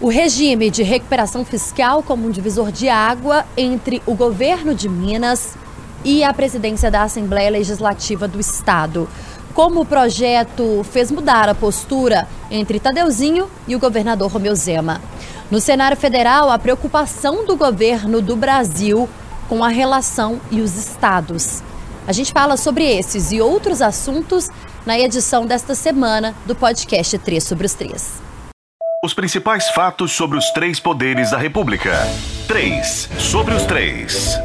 o regime de recuperação fiscal como um divisor de água entre o governo de Minas e a presidência da Assembleia Legislativa do Estado. Como o projeto fez mudar a postura entre Tadeuzinho e o governador Romeu Zema. No cenário federal, a preocupação do governo do Brasil com a relação e os estados. A gente fala sobre esses e outros assuntos na edição desta semana do podcast 3 sobre os 3. Os principais fatos sobre os três poderes da República. 3 sobre os 3.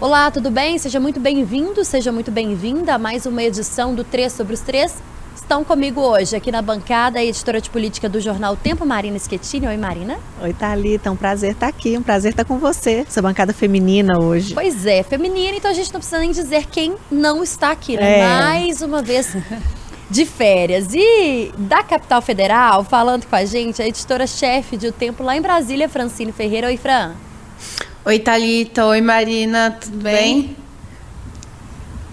Olá, tudo bem? Seja muito bem-vindo, seja muito bem-vinda a mais uma edição do 3 sobre os 3 Estão comigo hoje aqui na bancada a editora de política do jornal Tempo, Marina Schettini. Oi, Marina. Oi, Thalita. Um prazer estar aqui, um prazer estar com você, essa bancada feminina hoje. Pois é, feminina, então a gente não precisa nem dizer quem não está aqui, né? É. Mais uma vez de férias. E da capital federal, falando com a gente, a editora-chefe de O Tempo lá em Brasília, Francine Ferreira. Oi, Fran. Oi, Thalita. Oi, Marina. Tudo bem? bem?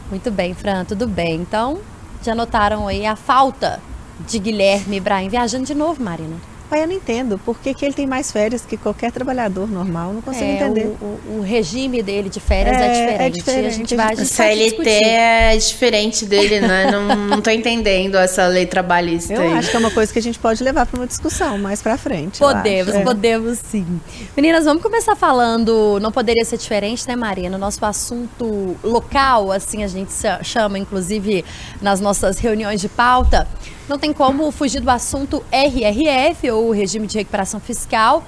Muito bem, Fran, tudo bem. Então, já notaram aí a falta de Guilherme Ibrahim viajando de novo, Marina? Pai, eu não entendo. Por que, que ele tem mais férias que qualquer trabalhador normal? Não consigo é, entender. O, o, o, regime dele de férias é, é diferente. É diferente. A gente vai, a gente CLT é diferente dele, né? não, não tô entendendo essa lei trabalhista. Eu aí. acho que é uma coisa que a gente pode levar para uma discussão mais para frente. Podemos, é. podemos sim. Meninas, vamos começar falando. Não poderia ser diferente, né, Marina? Nosso assunto local, assim a gente chama, inclusive, nas nossas reuniões de pauta. Não tem como fugir do assunto RRF, ou Regime de Recuperação Fiscal,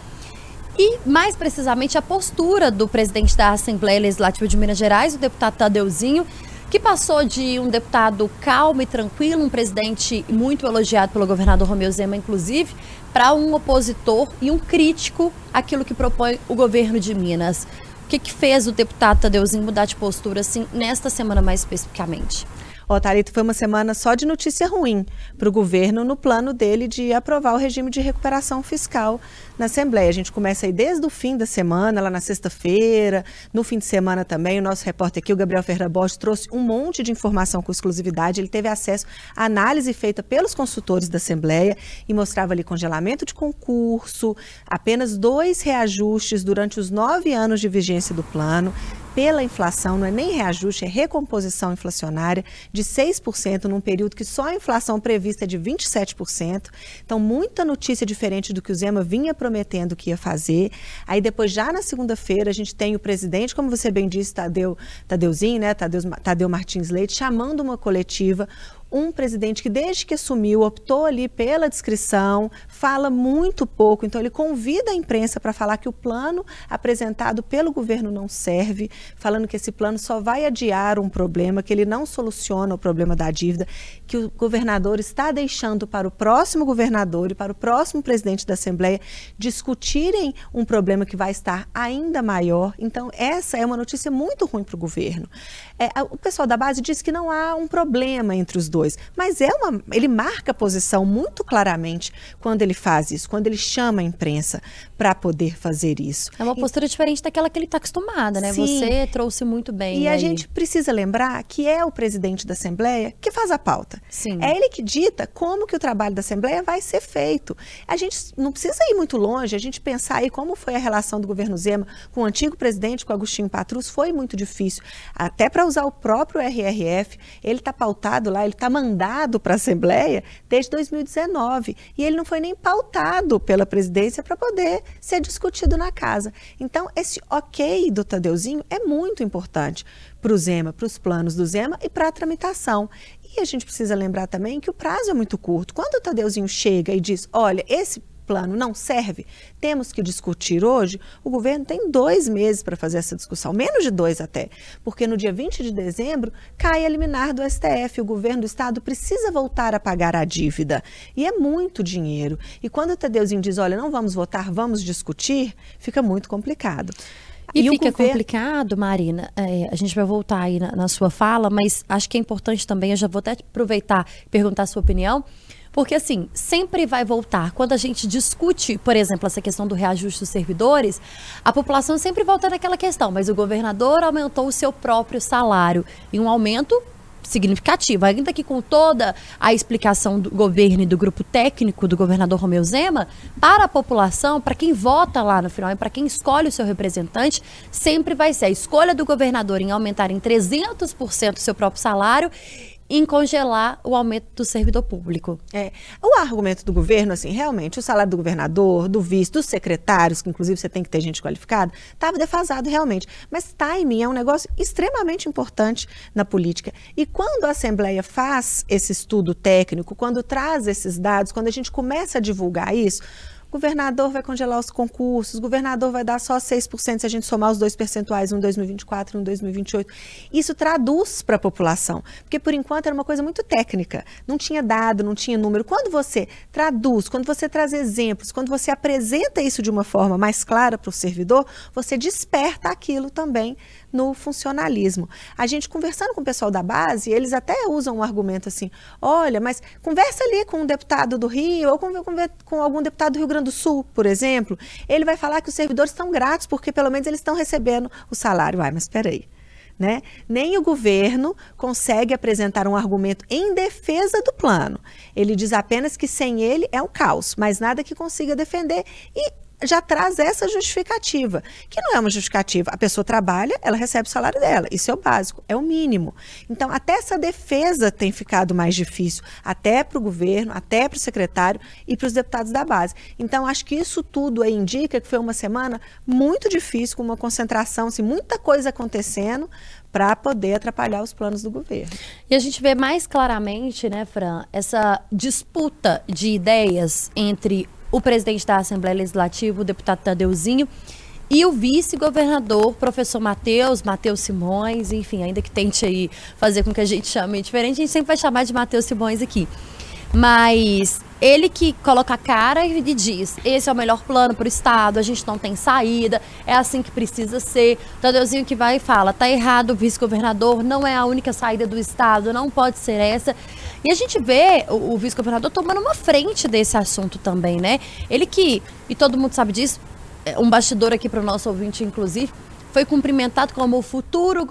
e mais precisamente a postura do presidente da Assembleia Legislativa de Minas Gerais, o deputado Tadeuzinho, que passou de um deputado calmo e tranquilo, um presidente muito elogiado pelo governador Romeu Zema, inclusive, para um opositor e um crítico àquilo que propõe o governo de Minas. O que, que fez o deputado Tadeuzinho mudar de postura assim nesta semana mais especificamente? Ó, Thalita, foi uma semana só de notícia ruim para o governo no plano dele de aprovar o regime de recuperação fiscal na Assembleia. A gente começa aí desde o fim da semana, lá na sexta-feira, no fim de semana também. O nosso repórter aqui, o Gabriel Ferreira Borges, trouxe um monte de informação com exclusividade. Ele teve acesso à análise feita pelos consultores da Assembleia e mostrava ali congelamento de concurso, apenas dois reajustes durante os nove anos de vigência do plano pela inflação, não é nem reajuste, é recomposição inflacionária de 6% num período que só a inflação prevista é de 27%. Então, muita notícia diferente do que o Zema vinha prometendo que ia fazer. Aí depois, já na segunda-feira, a gente tem o presidente, como você bem disse, Tadeu, Tadeuzinho, né, Tadeu, Tadeu Martins Leite, chamando uma coletiva um presidente que, desde que assumiu, optou ali pela descrição, fala muito pouco, então ele convida a imprensa para falar que o plano apresentado pelo governo não serve, falando que esse plano só vai adiar um problema, que ele não soluciona o problema da dívida, que o governador está deixando para o próximo governador e para o próximo presidente da Assembleia discutirem um problema que vai estar ainda maior. Então, essa é uma notícia muito ruim para o governo. É, o pessoal da base diz que não há um problema entre os dois Mas é uma, ele marca a posição muito claramente quando ele faz isso, quando ele chama a imprensa para poder fazer isso. É uma postura e, diferente daquela que ele está acostumado, né? Sim. Você trouxe muito bem. E aí. a gente precisa lembrar que é o presidente da Assembleia que faz a pauta. Sim. É ele que dita como que o trabalho da Assembleia vai ser feito. A gente não precisa ir muito longe, a gente pensar aí como foi a relação do governo Zema com o antigo presidente, com Agostinho Patrus, foi muito difícil. Até para usar o próprio RRF, ele está pautado lá, ele está mandado para a Assembleia desde 2019 e ele não foi nem pautado pela presidência para poder ser discutido na casa. Então, esse ok do Tadeuzinho é muito importante para o Zema, para os planos do Zema e para a tramitação. E a gente precisa lembrar também que o prazo é muito curto. Quando o Tadeuzinho chega e diz, olha, esse plano não serve, temos que discutir hoje, o governo tem dois meses para fazer essa discussão, menos de dois até, porque no dia 20 de dezembro cai a liminar do STF, o governo do estado precisa voltar a pagar a dívida, e é muito dinheiro. E quando o Tadeuzinho diz, olha, não vamos votar, vamos discutir, fica muito complicado. E, e fica governo... complicado, Marina. É, a gente vai voltar aí na, na, sua fala, mas acho que é importante também, eu já vou até aproveitar e perguntar a sua opinião. Porque, assim, sempre vai voltar. Quando a gente discute, por exemplo, essa questão do reajuste dos servidores, a população sempre volta naquela questão. Mas o governador aumentou o seu próprio salário. E um aumento significativa, ainda que com toda a explicação do governo e do grupo técnico do governador Romeu Zema, para a população, para quem vota lá no final e para quem escolhe o seu representante, sempre vai ser a escolha do governador em aumentar em 300% o seu próprio salário em congelar o aumento do servidor público. É, o argumento do governo, assim, realmente, o salário do governador, do vice, dos secretários, que inclusive você tem que ter gente qualificada, estava defasado realmente. Mas timing é um negócio extremamente importante na política. E quando a Assembleia faz esse estudo técnico, quando traz esses dados, quando a gente começa a divulgar isso, governador vai congelar os concursos, governador vai dar só 6% se a gente somar os dois percentuais, um em 2024 e um em 2028. Isso traduz para a população, porque por enquanto era uma coisa muito técnica, não tinha dado, não tinha número. Quando você traduz, quando você traz exemplos, quando você apresenta isso de uma forma mais clara para o servidor, você desperta aquilo também no funcionalismo. A gente conversando com o pessoal da base, eles até usam um argumento assim: olha, mas conversa ali com um deputado do Rio ou com, com, com algum deputado do Rio Grande do Sul, por exemplo. Ele vai falar que os servidores estão gratos porque pelo menos eles estão recebendo o salário. Ai, mas espera aí. Né? Nem o governo consegue apresentar um argumento em defesa do plano. Ele diz apenas que sem ele é um caos, mas nada que consiga defender. E já traz essa justificativa, que não é uma justificativa. A pessoa trabalha, ela recebe o salário dela. Isso é o básico, é o mínimo. Então, até essa defesa tem ficado mais difícil, até para o governo, até para o secretário e para os deputados da base. Então, acho que isso tudo indica que foi uma semana muito difícil, com uma concentração, assim, muita coisa acontecendo para poder atrapalhar os planos do governo. E a gente vê mais claramente, né, Fran, essa disputa de ideias entre o presidente da Assembleia Legislativa, o deputado Tadeuzinho, e o vice-governador, professor Matheus, Matheus Simões, enfim, ainda que tente aí fazer com que a gente chame diferente, a gente sempre vai chamar de Matheus Simões aqui. Mas ele que coloca a cara e diz: esse é o melhor plano para o Estado, a gente não tem saída, é assim que precisa ser. Tadeuzinho que vai e fala: tá errado vice-governador, não é a única saída do Estado, não pode ser essa. E a gente vê o, o vice-governador tomando uma frente desse assunto também, né? Ele que, e todo mundo sabe disso, é um bastidor aqui para o nosso ouvinte, inclusive, foi cumprimentado como o futuro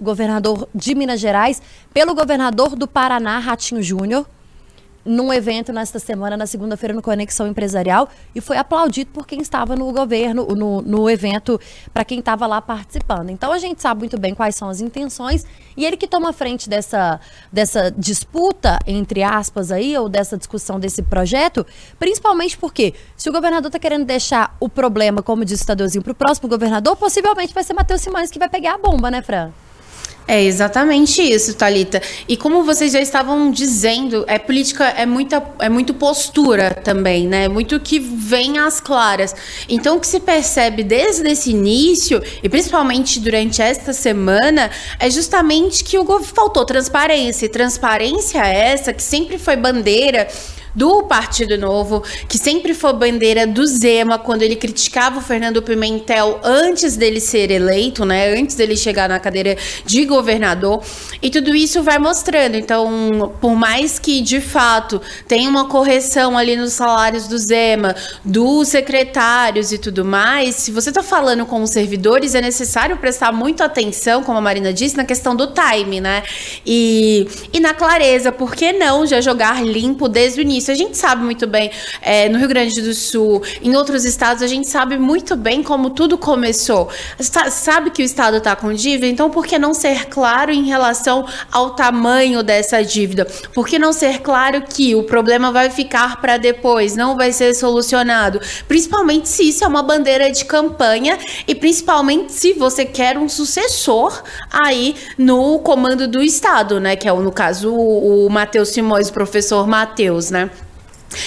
governador de Minas Gerais pelo governador do Paraná, Ratinho Júnior num evento nesta semana, na segunda-feira, no Conexão Empresarial, e foi aplaudido por quem estava no governo, no, no evento, para quem estava lá participando. Então a gente sabe muito bem quais são as intenções, e ele que toma frente dessa, dessa disputa, entre aspas, aí, ou dessa discussão desse projeto, principalmente porque se o governador está querendo deixar o problema, como disse o Tadeuzinho, para o próximo governador, possivelmente vai ser Matheus Simões que vai pegar a bomba, né, Fran? É exatamente isso, Talita. E como vocês já estavam dizendo, é política é muita é muito postura também, né? Muito que vem às claras. Então o que se percebe desde esse início e principalmente durante esta semana é justamente que o faltou transparência. E transparência essa que sempre foi bandeira do Partido Novo, que sempre foi bandeira do Zema quando ele criticava o Fernando Pimentel antes dele ser eleito, né? Antes dele chegar na cadeira de governador. E tudo isso vai mostrando. Então, por mais que de fato tenha uma correção ali nos salários do Zema, dos secretários e tudo mais, se você está falando com os servidores, é necessário prestar muito atenção, como a Marina disse, na questão do time, né? E, e na clareza, por que não já jogar limpo desde o início? Isso. A gente sabe muito bem, é, no Rio Grande do Sul, em outros estados, a gente sabe muito bem como tudo começou. Sabe que o estado está com dívida, então por que não ser claro em relação ao tamanho dessa dívida? Por que não ser claro que o problema vai ficar para depois, não vai ser solucionado? Principalmente se isso é uma bandeira de campanha e principalmente se você quer um sucessor aí no comando do estado, né? Que é no caso o, o Matheus Simões, o professor Matheus, né?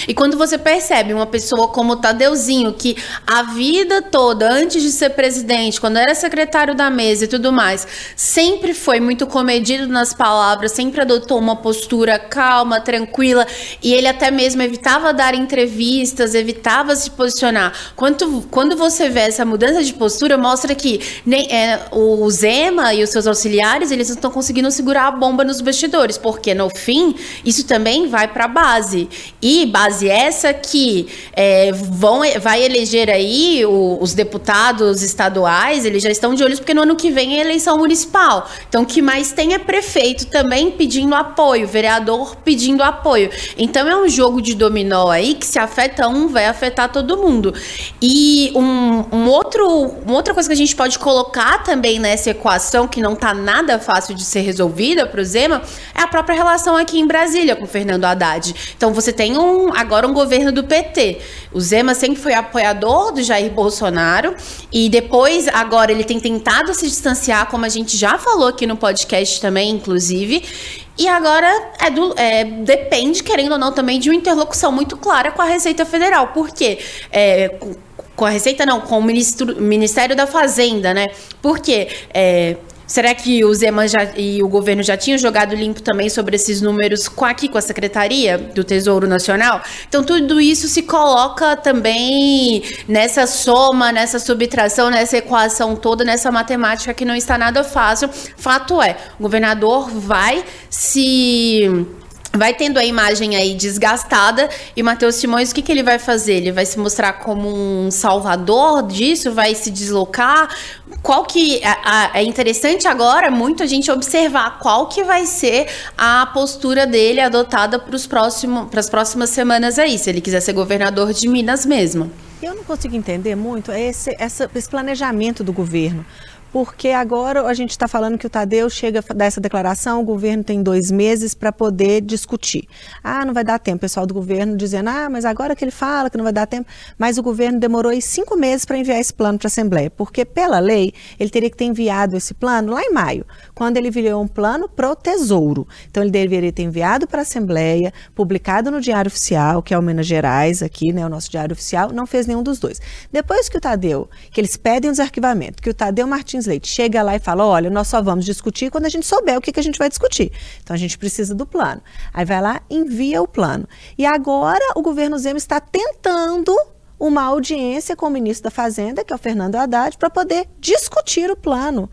E quando você percebe uma pessoa como Tadeuzinho, que a vida toda, antes de ser presidente, quando era secretário da mesa e tudo mais, sempre foi muito comedido nas palavras, sempre adotou uma postura calma, tranquila, e ele até mesmo evitava dar entrevistas, evitava se posicionar. Quando, quando você vê essa mudança de postura, mostra que nem, é, o Zema e os seus auxiliares, eles estão conseguindo segurar a bomba nos bastidores, porque no fim, isso também vai para a base. E base essa que é, vão, vai eleger aí o, os deputados estaduais, eles já estão de olhos, porque no ano que vem é eleição municipal. Então, o que mais tem é prefeito também pedindo apoio, vereador pedindo apoio. Então, é um jogo de dominó aí que se afeta um, vai afetar todo mundo. E um, um outro, uma outra coisa que a gente pode colocar também nessa equação, que não está nada fácil de ser resolvida para o Zema, é a própria relação aqui em Brasília com o Fernando Haddad. Então, você tem um, agora um governo do PT. O Zema sempre foi apoiador do Jair Bolsonaro e depois, agora, ele tem tentado se distanciar, como a gente já falou aqui no podcast também, inclusive. E agora é do, é, depende, querendo ou não, também de uma interlocução muito clara com a Receita Federal. Por quê? É, com a Receita, não, com o Ministro, Ministério da Fazenda, né? Porque é, Será que o Zema já, e o governo já tinham jogado limpo também sobre esses números com aqui com a Secretaria do Tesouro Nacional? Então tudo isso se coloca também nessa soma, nessa subtração, nessa equação toda, nessa matemática que não está nada fácil. Fato é, o governador vai se vai tendo a imagem aí desgastada e Matheus Simões o que, que ele vai fazer? Ele vai se mostrar como um salvador disso, vai se deslocar. Qual que é interessante agora muito a gente observar qual que vai ser a postura dele adotada para as próximas semanas aí, se ele quiser ser governador de Minas mesmo. Eu não consigo entender muito esse, essa, esse planejamento do governo porque agora a gente está falando que o Tadeu chega a dar essa declaração, o governo tem dois meses para poder discutir. Ah, não vai dar tempo, o pessoal do governo dizendo, ah, mas agora que ele fala que não vai dar tempo, mas o governo demorou aí cinco meses para enviar esse plano para a Assembleia, porque pela lei ele teria que ter enviado esse plano lá em maio, quando ele enviou um plano para o Tesouro. Então ele deveria ter enviado para a Assembleia, publicado no Diário Oficial, que é o Minas Gerais aqui, né, o nosso Diário Oficial, não fez nenhum dos dois. Depois que o Tadeu, que eles pedem o desarquivamento, que o Tadeu Martins Leite chega lá e fala: olha, nós só vamos discutir quando a gente souber o que, que a gente vai discutir. Então a gente precisa do plano. Aí vai lá, envia o plano. E agora o governo Zema está tentando uma audiência com o ministro da Fazenda, que é o Fernando Haddad, para poder discutir o plano.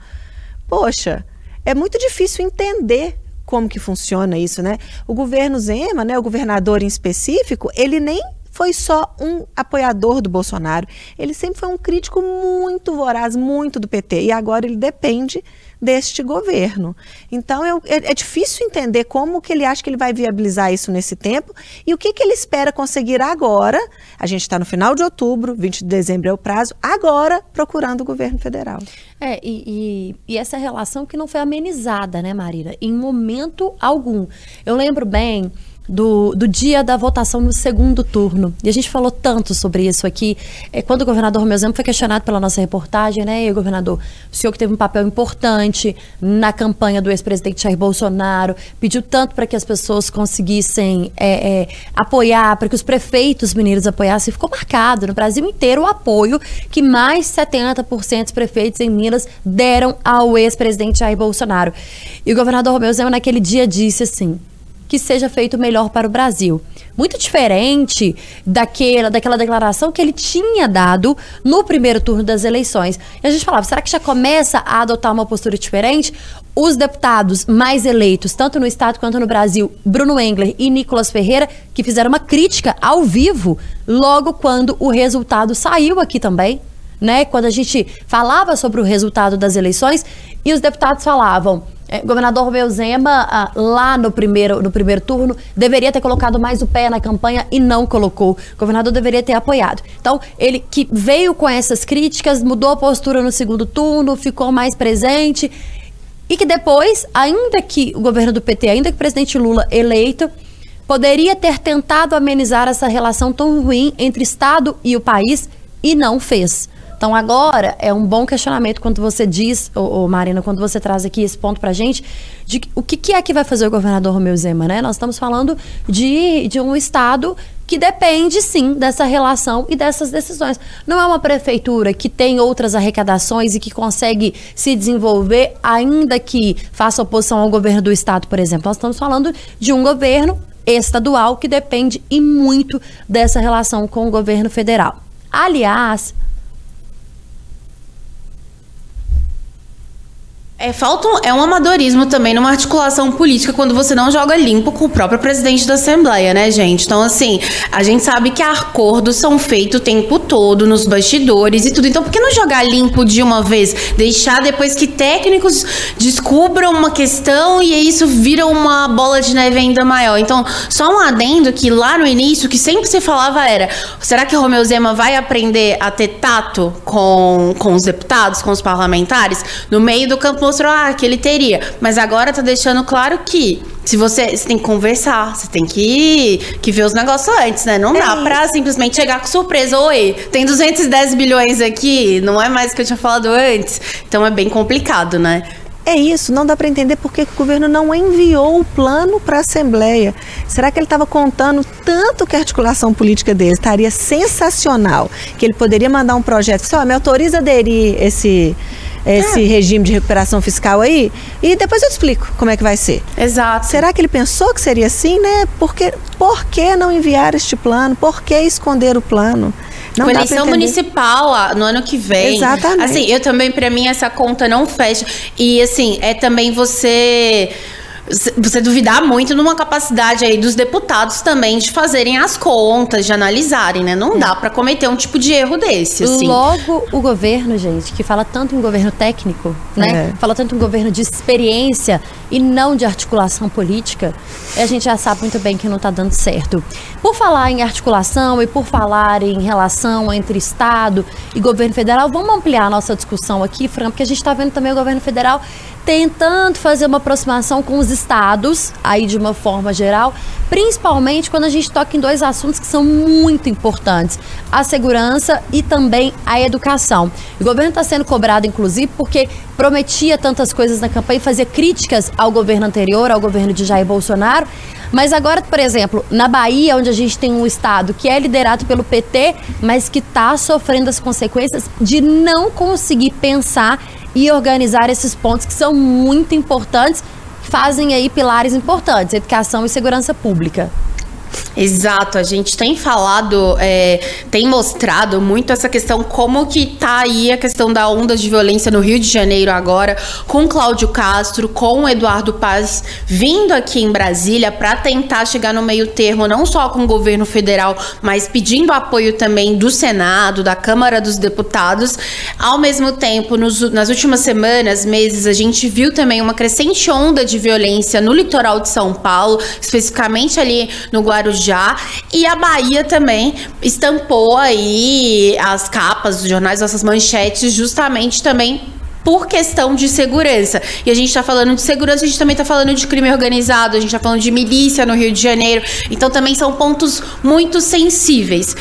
Poxa, é muito difícil entender como que funciona isso, né? O governo Zema, né, o governador em específico, ele nem foi só um apoiador do Bolsonaro. Ele sempre foi um crítico muito voraz, muito do PT. E agora ele depende deste governo. Então eu, é, é, difícil entender como que ele acha que ele vai viabilizar isso nesse tempo e o que, que ele espera conseguir agora. A gente está no final de outubro, 20 de dezembro é o prazo, agora procurando o governo federal. É, e, e, e essa relação que não foi amenizada, né, Marina? Em momento algum. Eu lembro bem do, do dia da votação no segundo turno. E a gente falou tanto sobre isso aqui. É, quando o governador Romeu Zema foi questionado pela nossa reportagem, né? E o governador, o senhor que teve um papel importante na campanha do ex-presidente Jair Bolsonaro, pediu tanto para que as pessoas conseguissem é, é, apoiar, para que os prefeitos mineiros apoiassem. Ficou marcado no Brasil inteiro o apoio que mais 70% dos prefeitos em Minas deram ao ex-presidente Jair Bolsonaro. E o governador Romeu Zema, naquele dia, disse assim: que seja feito melhor para o Brasil. Muito diferente daquela, daquela declaração que ele tinha dado no primeiro turno das eleições. E a gente falava, será que já começa a adotar uma postura diferente? Os deputados mais eleitos, tanto no Estado quanto no Brasil, Bruno Engler e Nicolas Ferreira, que fizeram uma crítica ao vivo logo quando o resultado saiu aqui também. Né, quando a gente falava sobre o resultado das eleições e os deputados falavam: governador Romeu Zema, ah, lá no primeiro, no primeiro turno, deveria ter colocado mais o pé na campanha e não colocou. O governador deveria ter apoiado. Então, ele que veio com essas críticas, mudou a postura no segundo turno, ficou mais presente. E que depois, ainda que o governo do PT, ainda que o presidente Lula eleito, poderia ter tentado amenizar essa relação tão ruim entre Estado e o país e não fez. Então agora é um bom questionamento quando você diz, ô, ô Marina, quando você traz aqui esse ponto pra gente, de o que, que é que vai fazer o governador Romeu Zema, né? Nós estamos falando de, de um estado que depende sim dessa relação e dessas decisões. Não é uma prefeitura que tem outras arrecadações e que consegue se desenvolver, ainda que faça oposição ao governo do estado, por exemplo. Nós estamos falando de um governo estadual que depende e muito dessa relação com o governo federal. Aliás, É, falta um, é um amadorismo também numa articulação política quando você não joga limpo com o próprio presidente da Assembleia, né, gente? Então, assim, a gente sabe que acordos são feitos o tempo todo nos bastidores e tudo. Então, por que não jogar limpo de uma vez? Deixar depois que técnicos descubram uma questão e isso vira uma bola de neve ainda maior. Então, só um adendo que lá no início, que sempre se falava era: será que Romeu Zema vai aprender a ter tato com, com os deputados, com os parlamentares? No meio do campo mostrou ah, que ele teria. Mas agora tá deixando claro que se você, você tem que conversar, você tem que, que ver os negócios antes, né? Não é dá pra simplesmente chegar com surpresa. Oi, tem 210 bilhões aqui, não é mais o que eu tinha falado antes. Então é bem complicado, né? É isso, não dá para entender por que o governo não enviou o plano para a Assembleia. Será que ele estava contando tanto que a articulação política dele estaria sensacional, que ele poderia mandar um projeto, só me autoriza a aderir esse esse é. regime de recuperação fiscal aí e depois eu explico como é que vai ser. Exato. Será que ele pensou que seria assim, né? Porque, por que não enviar este plano? Por que esconder o plano? Não Com eleição municipal no ano que vem. Exatamente. Assim, eu também, para mim, essa conta não fecha. E, assim, é também você você duvidar muito numa capacidade aí dos deputados também de fazerem as contas, de analisarem, né? Não dá para cometer um tipo de erro desse, assim. Logo o governo, gente, que fala tanto em governo técnico, né? É. Fala tanto em governo de experiência e não de articulação política, a gente já sabe muito bem que não tá dando certo. Por falar em articulação e por falar em relação entre Estado e governo federal, vamos ampliar a nossa discussão aqui, Fran, porque a gente está vendo também o governo federal tentando fazer uma aproximação com os estados, aí de uma forma geral, principalmente quando a gente toca em dois assuntos que são muito importantes: a segurança e também a educação. O governo está sendo cobrado, inclusive, porque prometia tantas coisas na campanha e fazia críticas ao governo anterior, ao governo de Jair Bolsonaro. Mas agora, por exemplo, na Bahia, onde a gente tem um estado que é liderado pelo PT, mas que está sofrendo as consequências de não conseguir pensar e organizar esses pontos que são muito importantes, fazem aí pilares importantes, educação e segurança pública. Exato, a gente tem falado, é, tem mostrado muito essa questão, como que tá aí a questão da onda de violência no Rio de Janeiro agora, com Cláudio Castro, com Eduardo Paz vindo aqui em Brasília para tentar chegar no meio termo, não só com o governo federal, mas pedindo apoio também do Senado, da Câmara dos Deputados. Ao mesmo tempo, nos, nas últimas semanas, meses, a gente viu também uma crescente onda de violência no litoral de São Paulo, especificamente ali no Guarujá já. E a Bahia também estampou aí as capas dos jornais, essas manchetes, justamente também por questão de segurança. E a gente está falando de segurança, a gente também está falando de crime organizado, a gente está falando de milícia no Rio de Janeiro. Então também são pontos muito sensíveis.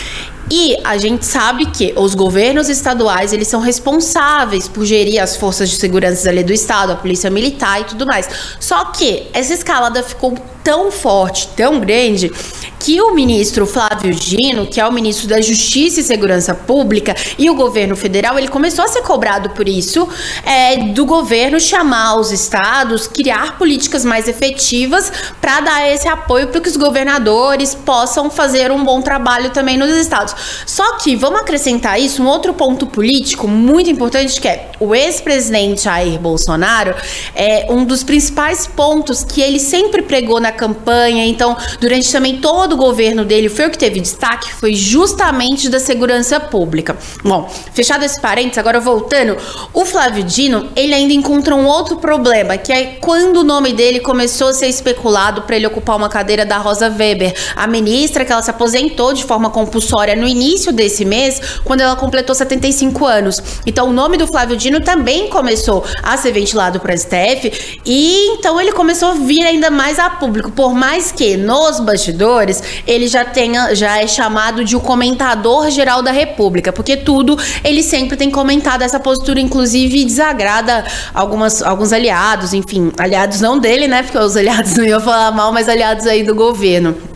E a gente sabe que os governos estaduais, eles são responsáveis por gerir as forças de segurança ali do estado, a polícia militar e tudo mais. Só que essa escalada ficou tão forte, tão grande, que o ministro Flávio Gino, que é o ministro da Justiça e Segurança Pública, e o governo federal, ele começou a ser cobrado por isso, é, do governo chamar os estados, criar políticas mais efetivas para dar esse apoio para que os governadores possam fazer um bom trabalho também nos estados. Só que, vamos acrescentar isso, um outro ponto político muito importante, que é o ex-presidente Jair Bolsonaro, é um dos principais pontos que ele sempre pregou na campanha, então, durante também todo o governo dele, foi o que teve destaque, foi justamente da segurança pública. Bom, fechado esse parênteses, agora voltando, o Flávio Dino, ele ainda encontra um outro problema, que é quando o nome dele começou a ser especulado para ele ocupar uma cadeira da Rosa Weber, a ministra que ela se aposentou de forma compulsória no início desse mês, quando ela completou 75 anos. Então, o nome do Flávio Dino também começou a ser ventilado para STF e então ele começou a vir ainda mais a público público, por mais que nos bastidores ele já tenha, já é chamado de o comentador geral da República, porque tudo ele sempre tem comentado essa postura, inclusive desagrada algumas, alguns aliados, enfim, aliados não dele, né? Porque os aliados não iam falar mal, mas aliados aí do governo.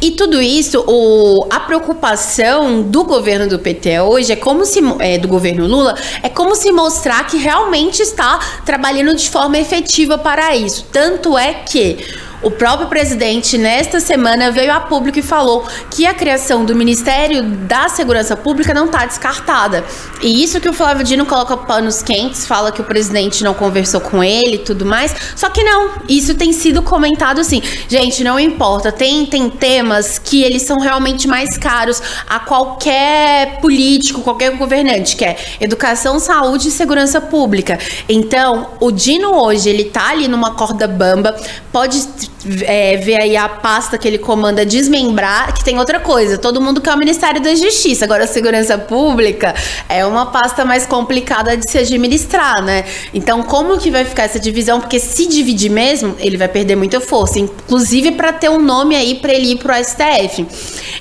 E tudo isso, o, a preocupação do governo do PT hoje é como se é, do governo Lula é como se mostrar que realmente está trabalhando de forma efetiva para isso. Tanto é que O próprio presidente, nesta semana, veio a público e falou que a criação do Ministério da Segurança Pública não está descartada. E isso que o Flávio Dino coloca panos quentes, fala que o presidente não conversou com ele e tudo mais. Só que não, isso tem sido comentado assim. Gente, não importa, tem, tem temas que eles são realmente mais caros a qualquer político, qualquer governante, que é educação, saúde e segurança pública. Então, o Dino hoje, ele tá ali numa corda bamba, pode é, ver aí a pasta que ele comanda desmembrar, que tem outra coisa. Todo mundo quer o Ministério da Justiça. Agora, a segurança pública é uma pasta mais complicada de se administrar, né? Então, como que vai ficar essa divisão? Porque se dividir mesmo, ele vai perder muita força, inclusive para ter um nome aí para ele ir pro STF.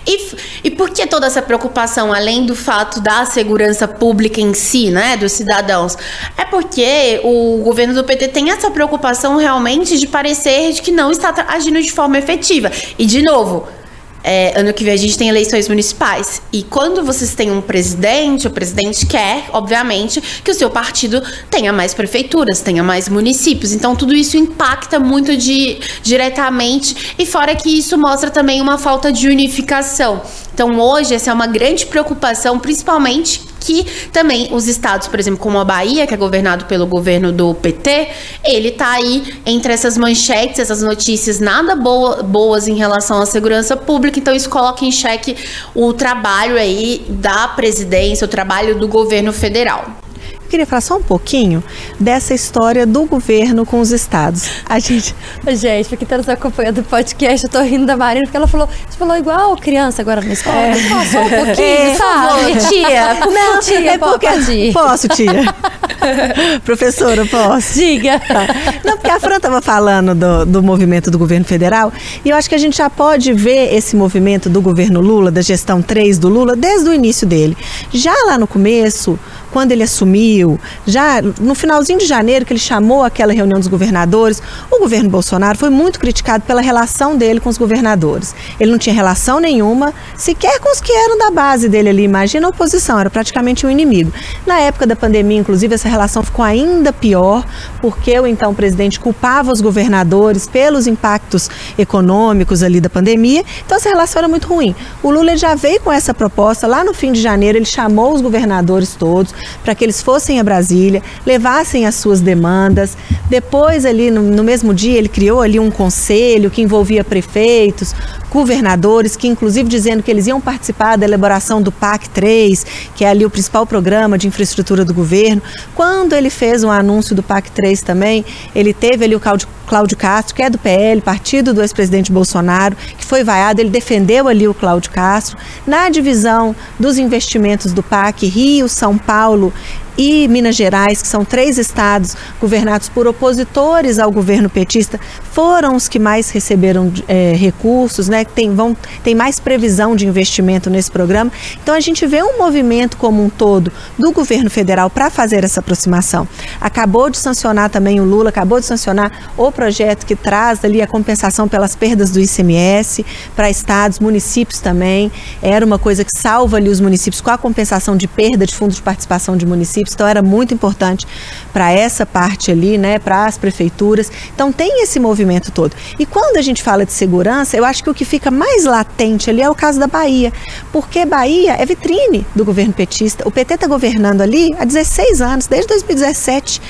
E, e por que toda essa preocupação, além do fato da segurança pública em si, né, dos cidadãos? É porque o governo do PT tem essa preocupação realmente de parecer de que não está agindo de forma efetiva. E, de novo, é, ano que vem a gente tem eleições municipais. E quando vocês têm um presidente, o presidente quer, obviamente, que o seu partido tenha mais prefeituras, tenha mais municípios. Então tudo isso impacta muito de, diretamente. E fora que isso mostra também uma falta de unificação. Então hoje essa é uma grande preocupação, principalmente que também os estados, por exemplo, como a Bahia, que é governado pelo governo do PT, ele tá aí entre essas manchetes, essas notícias nada boa, boas em relação à segurança pública, então isso coloca em xeque o trabalho aí da presidência, o trabalho do governo federal. Eu queria falar só um pouquinho dessa história do governo com os estados. A gente. Gente, porque tá nos acompanhando o podcast, eu tô rindo da Marina, porque ela falou, você falou igual criança agora na escola. É. Só um pouquinho, é, sabe? tia, não, tia, é porque... Posso, tia? Professora, posso? Diga. Tá. Não, porque a Fran estava falando do, do movimento do governo federal e eu acho que a gente já pode ver esse movimento do governo Lula, da gestão 3 do Lula, desde o início dele. Já lá no começo, quando ele assumiu, já no finalzinho de janeiro, que ele chamou aquela reunião dos governadores, o governo Bolsonaro foi muito criticado pela relação dele com os governadores. Ele não tinha relação nenhuma, sequer com os que eram da base dele ali. Imagina a oposição, era praticamente um inimigo. Na época da pandemia, inclusive, essa relação ficou ainda pior, porque o então presidente culpava os governadores pelos impactos econômicos ali da pandemia. Então, essa relação era muito ruim. O Lula já veio com essa proposta lá no fim de janeiro, ele chamou os governadores todos, para que eles fossem a Brasília, levassem as suas demandas. Depois, ali no, no mesmo dia, ele criou ali um conselho que envolvia prefeitos, governadores, que inclusive dizendo que eles iam participar da elaboração do PAC 3, que é ali o principal programa de infraestrutura do governo. Quando ele fez um anúncio do PAC 3 também, ele teve ali o Cláudio, Cláudio Castro, que é do PL, partido do ex-presidente Bolsonaro, que foi vaiado, ele defendeu ali o Cláudio Castro. Na divisão dos investimentos do PAC, Rio, São Paulo e Minas Gerais, que são três estados governados por opositores ao governo petista, foram os que mais receberam é, recursos, né? Tem, vão, tem mais previsão de investimento nesse programa. Então a gente vê um movimento como um todo do governo federal para fazer essa aproximação. Acabou de sancionar também o Lula, acabou de sancionar o projeto que traz ali a compensação pelas perdas do ICMS para estados, municípios também. Era uma coisa que salva ali os municípios com a compensação de perda de fundos de participação de municípios municípios, então era muito importante para essa parte ali, né, para as prefeituras. Então tem esse movimento todo. E quando a gente fala de segurança, eu acho que o que fica mais latente ali é o caso da Bahia, porque Bahia é vitrine do governo petista. O PT está governando ali há 16 anos, desde 2017.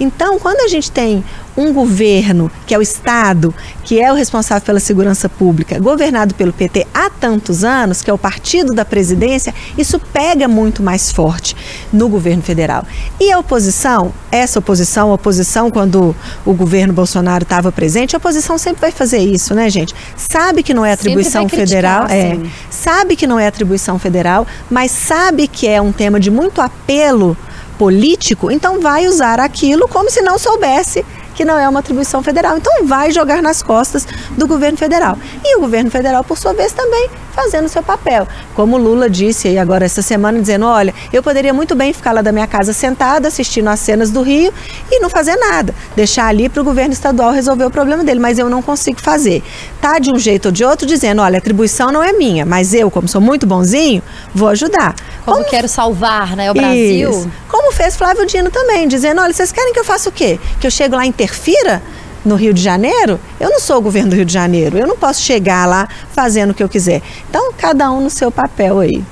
Então, quando a gente tem um governo, que é o Estado, que é o responsável pela segurança pública, governado pelo PT há tantos anos, que é o partido da presidência, isso pega muito mais forte no governo federal. E a oposição, essa oposição, a oposição quando o governo Bolsonaro estava presente, a oposição sempre vai fazer isso, né, gente? Sabe que não é atribuição federal, é, sabe que não é atribuição federal, mas sabe que é um tema de muito apelo político, então vai usar aquilo como se não soubesse que não é uma atribuição federal. Então vai jogar nas costas do governo federal. E o governo federal, por sua vez, também fazendo seu papel. Como Lula disse aí agora essa semana, dizendo: olha, eu poderia muito bem ficar lá da minha casa sentada, assistindo as cenas do Rio e não fazer nada. Deixar ali para o governo estadual resolver o problema dele, mas eu não consigo fazer. Tá de um jeito ou de outro dizendo: olha, a atribuição não é minha, mas eu, como sou muito bonzinho, vou ajudar. Como, como... quero salvar né, o Brasil. Isso. Como fez Flávio Dino também, dizendo: olha, vocês querem que eu faça o quê? Que eu chego lá e interfira? no Rio de Janeiro, eu não sou o governo do Rio de Janeiro. Eu não posso chegar lá fazendo o que eu quiser. Então, cada um no seu papel aí.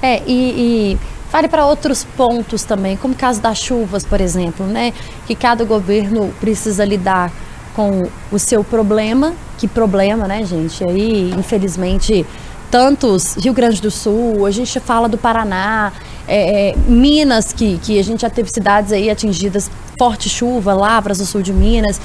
É, e, e Fale para outros pontos também, como o caso das chuvas, por exemplo, né? Que cada governo precisa lidar com o seu problema. Que problema, né, gente? Aí, infelizmente, tantos Rio Grande do Sul, a gente fala do Paraná, é, é, Minas, que, que a gente já teve cidades aí atingidas forte chuva, Lavras no sul de Minas,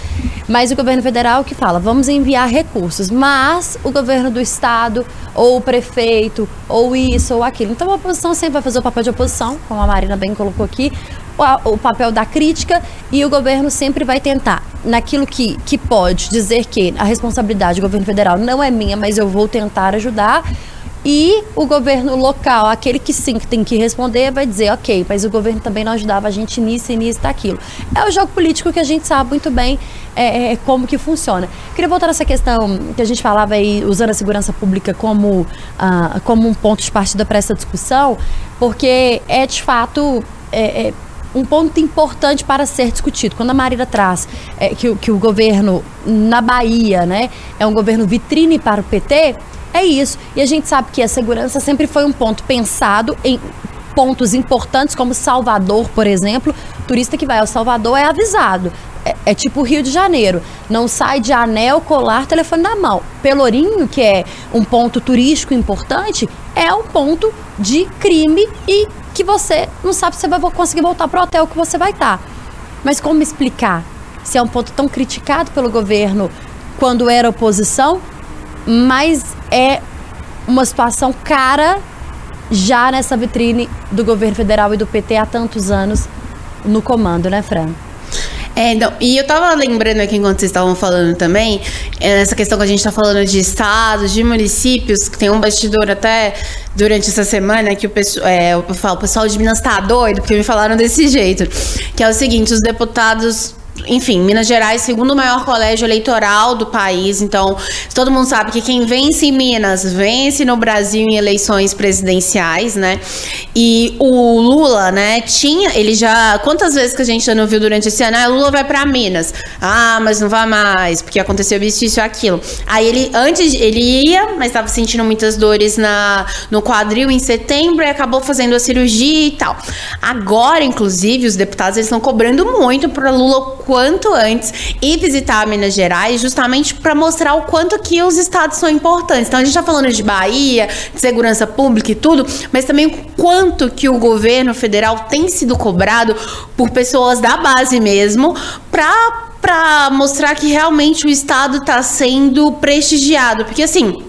mas o governo federal que fala, vamos enviar recursos, mas o governo do estado, ou o prefeito, ou isso ou aquilo. Então a oposição sempre vai fazer o papel de oposição, como a Marina bem colocou aqui, o papel da crítica e o governo sempre vai tentar, naquilo que, que pode, dizer que a responsabilidade do governo federal não é minha, mas eu vou tentar ajudar e o governo local, aquele que sim que tem que responder, vai dizer, ok, mas o governo também não ajudava a gente nisso e nisso e aquilo. É o jogo político que a gente sabe muito bem é, é, como que funciona. Queria voltar nessa questão que a gente falava aí, usando a segurança pública como, ah, como um ponto de partida para essa discussão, porque é de fato. É, é, um ponto importante para ser discutido. Quando a Marina traz é, que, que o governo na Bahia né, é um governo vitrine para o PT, é isso. E a gente sabe que a segurança sempre foi um ponto pensado em pontos importantes, como Salvador, por exemplo. Turista que vai ao Salvador é avisado. É, é, tipo Rio de Janeiro. Não sai de anel, colar, telefone na mão. Pelourinho, que é um ponto turístico importante, é um ponto de crime e que você não sabe se você vai conseguir voltar para o hotel que você vai estar. Mas como explicar se é um ponto tão criticado pelo governo quando era oposição mas é uma situação cara já nessa vitrine do governo federal e do PT há tantos anos no comando, né, Fran? É, então, e eu tava lembrando aqui enquanto vocês estavam falando também, é, essa questão que a gente tá falando de estados, de municípios, que tem um bastidor até durante essa semana que o pessoal, é, eu falo, o pessoal de Minas tá doido, porque me falaram desse jeito. Que é o seguinte, os deputados enfim, Minas Gerais, segundo maior colégio eleitoral do país. Então, todo mundo sabe que quem vence em Minas vence no Brasil em eleições presidenciais, né? E o Lula, né, tinha, ele já, quantas vezes que a gente já não viu durante esse ano, ah, Lula vai para Minas. Ah, mas não vai mais, porque aconteceu isso, isso aquilo. Aí ele antes ele ia, mas estava sentindo muitas dores na no quadril em setembro e acabou fazendo a cirurgia e tal. Agora, inclusive, os deputados eles estão cobrando muito para Lula quanto antes e visitar Minas Gerais, justamente para mostrar o quanto que os estados são importantes. Então a gente está falando de Bahia, de segurança pública e tudo, mas também o quanto que o governo federal tem sido cobrado por pessoas da base mesmo para para mostrar que realmente o estado está sendo prestigiado, porque assim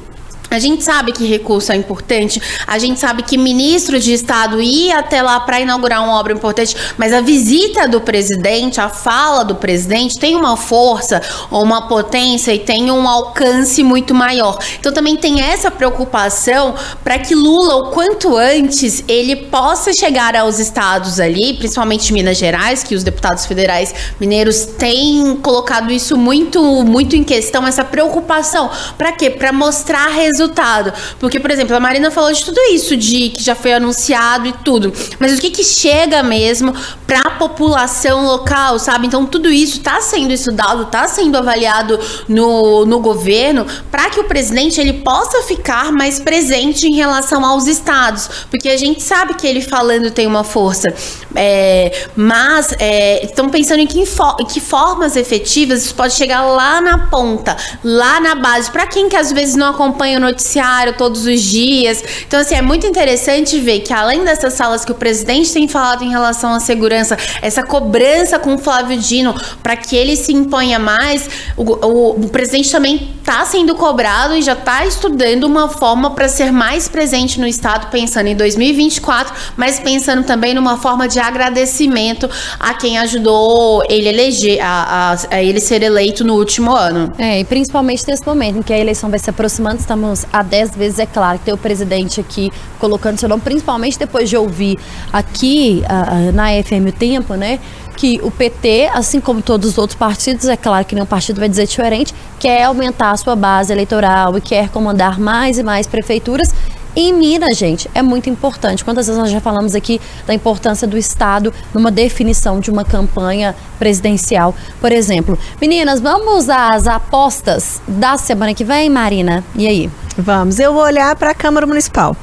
a gente sabe que recurso é importante, a gente sabe que ministro de Estado ia até lá para inaugurar uma obra importante, mas a visita do presidente, a fala do presidente tem uma força, uma potência e tem um alcance muito maior. Então também tem essa preocupação para que Lula, o quanto antes, ele possa chegar aos estados ali, principalmente Minas Gerais, que os deputados federais mineiros têm colocado isso muito, muito em questão, essa preocupação. Para quê? Para mostrar resultados resultado. Porque, por exemplo, a Marina falou de tudo isso, de que já foi anunciado e tudo. Mas o que, que chega mesmo para a população local, sabe? Então, tudo isso está sendo estudado, está sendo avaliado no, no governo para que o presidente ele possa ficar mais presente em relação aos estados. Porque a gente sabe que ele falando tem uma força. É, mas é, estão pensando em que, em que formas efetivas isso pode chegar lá na ponta, lá na base. Para quem que às vezes não acompanha o noticiário todos os dias. Então, assim, é muito interessante ver que além dessas salas que o presidente tem falado em relação à segurança, essa cobrança com o Flávio Dino para que ele se imponha mais, o, o, o presidente também está sendo cobrado e já está estudando uma forma para ser mais presente no Estado, pensando em 2024, mas pensando também numa forma de agradecimento a quem ajudou ele eleger, a, a, a ele ser eleito no último ano. É, e principalmente nesse momento em que a eleição vai se aproximando, estamos a dez vezes, é claro, tem o presidente aqui colocando seu nome, principalmente depois de ouvir aqui uh, na FM o Tempo, né? Que o PT, assim como todos os outros partidos, é claro que nenhum partido vai dizer diferente, quer aumentar a sua base eleitoral e quer comandar mais e mais prefeituras em Minas, gente, é muito importante. Quantas vezes nós já falamos aqui da importância do Estado numa definição de uma campanha presidencial, por exemplo. Meninas, vamos às apostas da semana que vem, Marina? E aí? Vamos. Eu vou olhar para a Câmara Municipal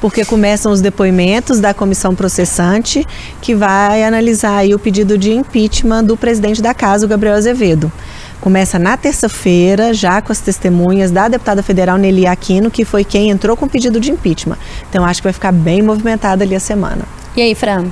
porque começam os depoimentos da comissão processante que vai analisar o pedido de impeachment do presidente da casa, o Gabriel Azevedo. Começa na terça-feira, já com as testemunhas da deputada federal Nelly Aquino, que foi quem entrou com o pedido de impeachment. Então acho que vai ficar bem movimentada ali a semana. E aí, Fran?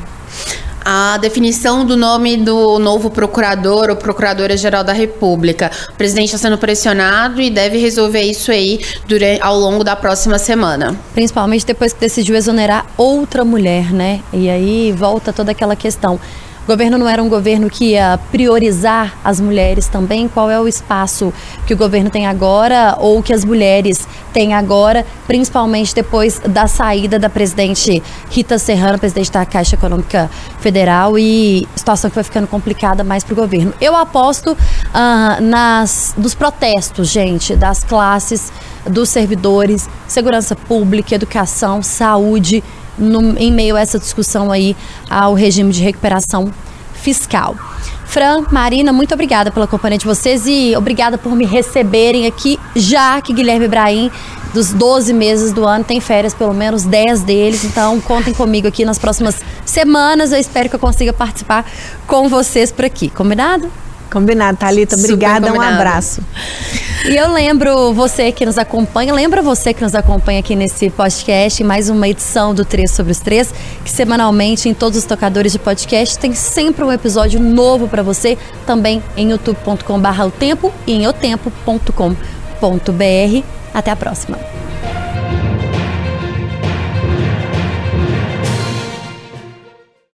a definição do nome do novo procurador ou procuradora-geral da República. O presidente está sendo pressionado e deve resolver isso aí durante, ao longo da próxima semana. Principalmente depois que decidiu exonerar outra mulher, né? E aí volta toda aquela questão. O governo não era um governo que ia priorizar as mulheres também? Qual é o espaço que o governo tem agora ou que as mulheres têm agora, principalmente depois da saída da presidente Rita Serrano, presidente da Caixa Econômica Federal, e situação que vai ficando complicada mais para o governo. Eu aposto uh, nas, nos protestos, gente, das classes, dos servidores, segurança pública, educação, saúde no, em meio a essa discussão aí ao regime de recuperação fiscal. Fran, Marina, muito obrigada pela companhia de vocês e obrigada por me receberem aqui, já que Guilherme Ibrahim, dos 12 meses do ano, tem férias, pelo menos 10 deles. Então, contem comigo aqui nas próximas semanas. Eu espero que eu consiga participar com vocês por aqui. Combinado? Combinado, Thalita. Obrigada, um abraço. E eu lembro você que nos acompanha, lembra você que nos acompanha aqui nesse podcast, mais uma edição do 3 sobre os 3, que semanalmente em todos os tocadores de podcast tem sempre um episódio novo para você, também em youtube.com/o tempo e em otempo.com.br. Até a próxima.